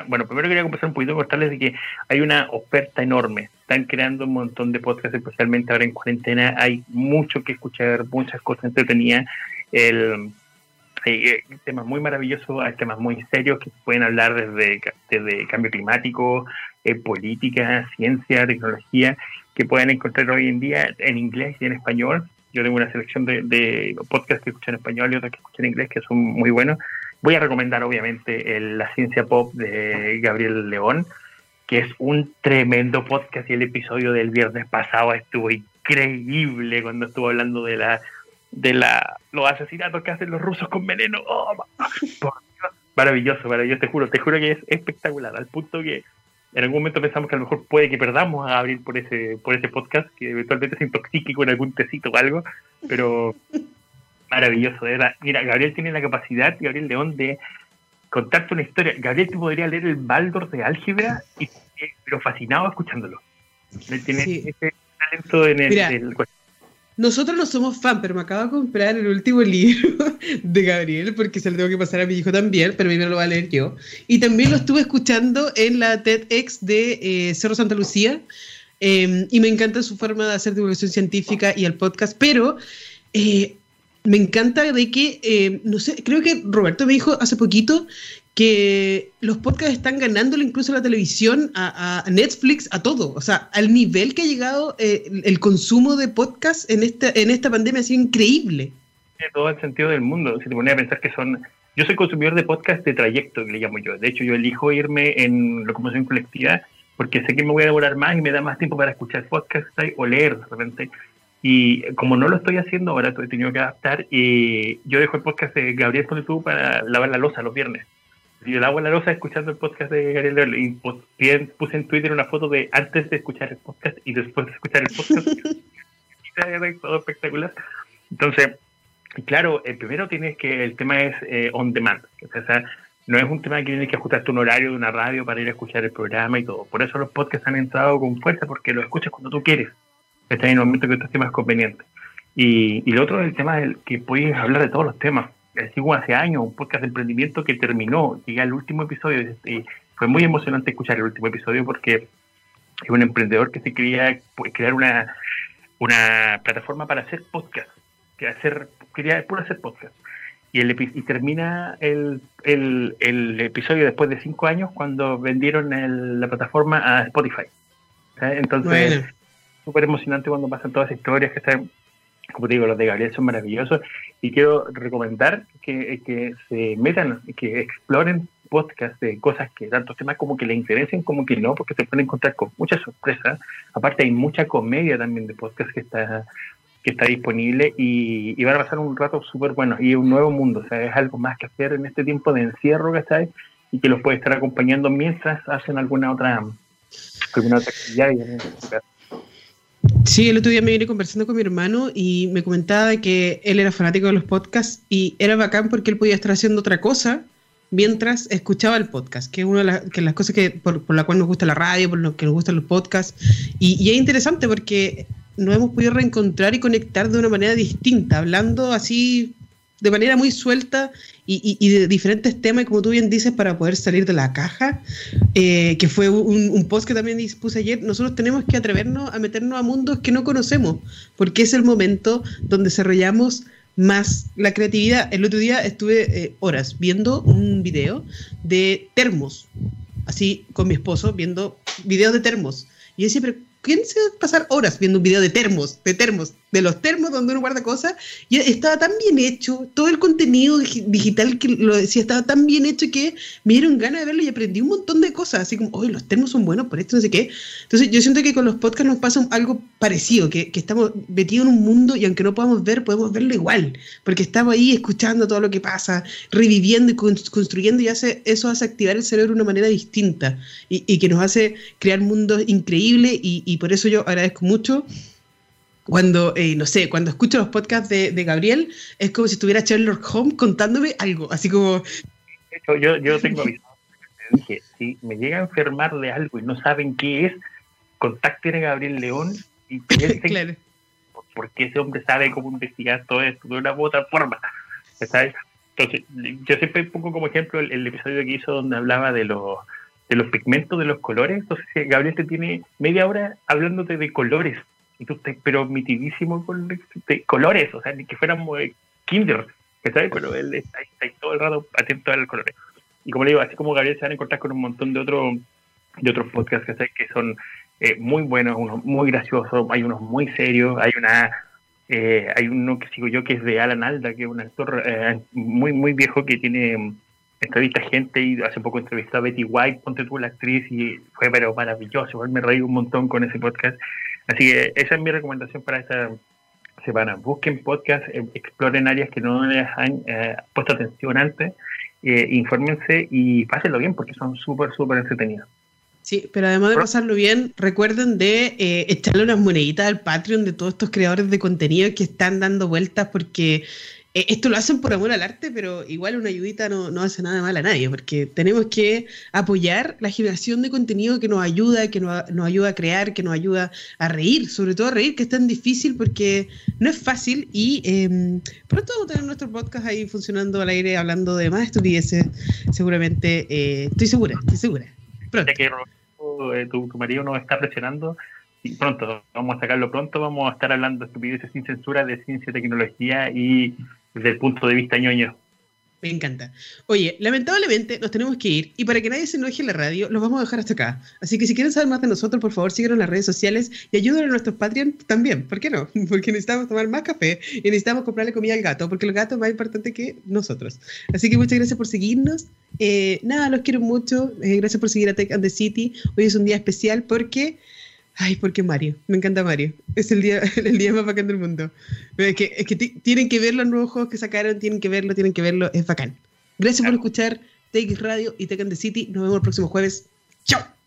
[SPEAKER 4] bueno, primero quería conversar un poquito, contarles de que hay una oferta enorme. Están creando un montón de podcasts, especialmente ahora en cuarentena. Hay mucho que escuchar, muchas cosas entretenidas. El, hay temas muy maravillosos, hay temas muy serios que pueden hablar desde, desde cambio climático, eh, política, ciencia, tecnología, que pueden encontrar hoy en día en inglés y en español. Yo tengo una selección de, podcasts que escuchan en español y otros que escuchan en inglés que son muy buenos. Voy a recomendar obviamente La Ciencia Pop de Gabriel León, que es un tremendo podcast y el episodio del viernes pasado estuvo increíble cuando estuvo hablando de la de la, los asesinatos que hacen los rusos con veneno. Oh, maravilloso, maravilloso, te juro, te juro que es espectacular, al punto que en algún momento pensamos que a lo mejor puede que perdamos a abrir por ese, por ese podcast, que eventualmente se intoxique con algún tecito o algo, pero [LAUGHS] maravilloso, de verdad. Mira, Gabriel tiene la capacidad, Gabriel León, de contarte una historia. Gabriel te podría leer el Baldor de álgebra, y, pero fascinado escuchándolo. Tiene ese talento en el,
[SPEAKER 1] nosotros no somos fan, pero me acabo de comprar el último [LAUGHS] libro de Gabriel porque se lo tengo que pasar a mi hijo también, pero primero lo voy a leer yo. Y también lo estuve escuchando en la TEDx de eh, Cerro Santa Lucía em, y me encanta su forma de hacer divulgación científica y el podcast, pero eh, me encanta de que, em, no sé, creo que Roberto me dijo hace poquito que los podcasts están ganándole incluso a la televisión, a, Netflix, a todo. O sea, al nivel que ha llegado eh, el consumo de podcasts en esta, en esta pandemia ha sido increíble.
[SPEAKER 4] Tiene todo el sentido del mundo. Si te pones a pensar que son. Yo soy consumidor de podcast de trayecto, que le llamo yo. De hecho, yo elijo irme en locomoción colectiva porque sé que me voy a demorar más y me da más tiempo para escuchar podcasts o leer de repente. Y como no lo estoy haciendo ahora, he tenido que adaptar. Y yo dejo el podcast de Gabriel tú para lavar la losa los viernes. Yo lavo la losa escuchando el podcast de Gabriel y puse en Twitter una foto de antes de escuchar el podcast y después de escuchar el podcast. y [LAUGHS] [LAUGHS] todo espectacular. Entonces, claro, el primero tienes que, el tema es eh, on demand. O sea, no es un tema que tienes que ajustarte un horario de una radio para ir a escuchar el programa y todo. Por eso los podcasts han entrado con fuerza, porque los escuchas cuando tú quieres. Está en el momento que tu tema es conveniente. Y, y lo otro es el tema del que puedes hablar de todos los temas. Sigo hace años un podcast de emprendimiento que terminó, llegué al último episodio y fue muy emocionante escuchar el último episodio porque es un emprendedor que se quería pues, crear una, una plataforma para hacer podcast, que hacer, quería puro hacer podcast. Y, el, y termina el, el, el, episodio después de cinco años cuando vendieron la plataforma a Spotify. Entonces, súper emocionante cuando pasan todas las historias que están, como te digo, los de Gabriel son maravillosos. Y quiero recomendar que, que se metan, que exploren podcasts de cosas que tanto temas como que les interesen como que no, porque se pueden encontrar con muchas sorpresas. Aparte hay mucha comedia también de podcast que está que está disponible y, y van a pasar un rato súper bueno y un nuevo mundo, o sea, es algo más que hacer en este tiempo de encierro, ¿cachai? Y que los puede estar acompañando mientras hacen alguna otra, alguna otra actividad.
[SPEAKER 1] Sí, el otro día me vine conversando con mi hermano y me comentaba que él era fanático de los podcasts y era bacán porque él podía estar haciendo otra cosa mientras escuchaba el podcast, que es una de las, cosas que, por, por, la cual nos gusta la radio, por lo que nos gustan los podcasts. Y, y, es interesante porque nos hemos podido reencontrar y conectar de una manera distinta, hablando así de manera muy suelta y, de diferentes temas, como tú bien dices, para poder salir de la caja, eh, que fue un, post que también dispuse ayer, nosotros tenemos que atrevernos a meternos a mundos que no conocemos, porque es el momento donde desarrollamos más la creatividad. El otro día estuve eh, horas viendo un video de termos, así con mi esposo, viendo videos de termos. Y yo siempre ¿Quién se va a pasar horas viendo un video de termos, de termos, de los termos donde uno guarda cosas? Y estaba tan bien hecho, todo el contenido digital que lo decía estaba tan bien hecho que me dieron ganas de verlo y aprendí un montón de cosas, así como, oye, los termos son buenos por esto, no sé qué. Entonces yo siento que con los podcasts nos pasa algo parecido, que, que estamos metidos en un mundo y aunque no podamos ver, podemos verlo igual, porque estamos ahí escuchando todo lo que pasa, reviviendo y construyendo y hace, eso hace activar el cerebro de una manera distinta y, y que nos hace crear mundos increíbles y y por eso yo agradezco mucho cuando, eh, no sé, cuando escucho los podcasts de, de, Gabriel, es como si estuviera Sherlock Holmes contándome algo, así como...
[SPEAKER 4] Yo, yo tengo dije, si me llega a enfermar de algo y no saben qué es, contacten a Gabriel León y [LAUGHS] piensen porque ese hombre sabe cómo investigar todo esto de una u otra forma. ¿sabes? Entonces, yo siempre pongo como ejemplo el, el episodio que hizo donde hablaba de los de los pigmentos, de los colores. Entonces, Gabriel te tiene media hora hablándote de colores. Y tú estás, pero mitidísimo con de colores, o sea, ni que fuéramos kinder, ¿sabes? Pero él está, ahí todo el rato atento a los colores. Y como le digo, así como Gabriel se van a encontrar con un montón de, otros de otros podcasts que son eh, muy buenos, unos muy graciosos, hay unos muy serios, hay una eh, hay uno que sigo yo que es de Alan Alda, que es un actor eh, muy muy viejo que tiene entrevista gente y hace poco entrevisté a Betty White, ponte tú la actriz y fue pero maravilloso, me reí un montón con ese podcast. Así que esa es mi recomendación para esta semana. Busquen podcast, eh, exploren áreas que no les han eh, puesto atención antes, eh, infórmense y pásenlo bien porque son súper, súper entretenidos.
[SPEAKER 1] Sí, pero además de pasarlo bien, recuerden de echarle unas moneditas al Patreon de todos estos creadores de contenido que están dando vueltas porque eh, esto lo hacen por amor al arte, pero igual una ayudita no, no, hace nada mal a nadie, porque tenemos que apoyar la generación de contenido que nos ayuda, que nos, nos, ayuda a crear, que nos ayuda a reír, sobre todo a reír, que es tan difícil porque no es fácil y eh, pronto vamos a tener nuestro podcast ahí funcionando al aire, hablando de más estupideces, seguramente, eh, estoy segura, estoy segura.
[SPEAKER 4] Pronto. Ya que eh, tu, tu marido nos está presionando, y pronto, vamos a sacarlo pronto, vamos a estar hablando de estupideces sin censura, de ciencia, tecnología y desde el punto de vista ñoño.
[SPEAKER 1] Me encanta. Oye, lamentablemente nos tenemos que ir y para que nadie se enoje en la radio, los vamos a dejar hasta acá. Así que si quieren saber más de nosotros, por favor, síguenos en las redes sociales y ayuden a nuestros Patreon también. ¿Por qué no? [LAUGHS] Porque necesitamos tomar más café y necesitamos comprarle comida al gato, porque el gato es más importante que nosotros. Así que muchas gracias por seguirnos. Eh, nada, los quiero mucho. Eh, gracias por seguir a Tech and the City. Hoy es un día especial porque Ay, porque Mario. Me encanta Mario. Es el día, [LAUGHS] el día más bacán del mundo. Es que, es que tienen que ver los nuevos juegos que sacaron, tienen que verlo, tienen que verlo. Es bacán. Gracias por escuchar Take Radio y Take the City. Nos vemos el próximo jueves. ¡Chao!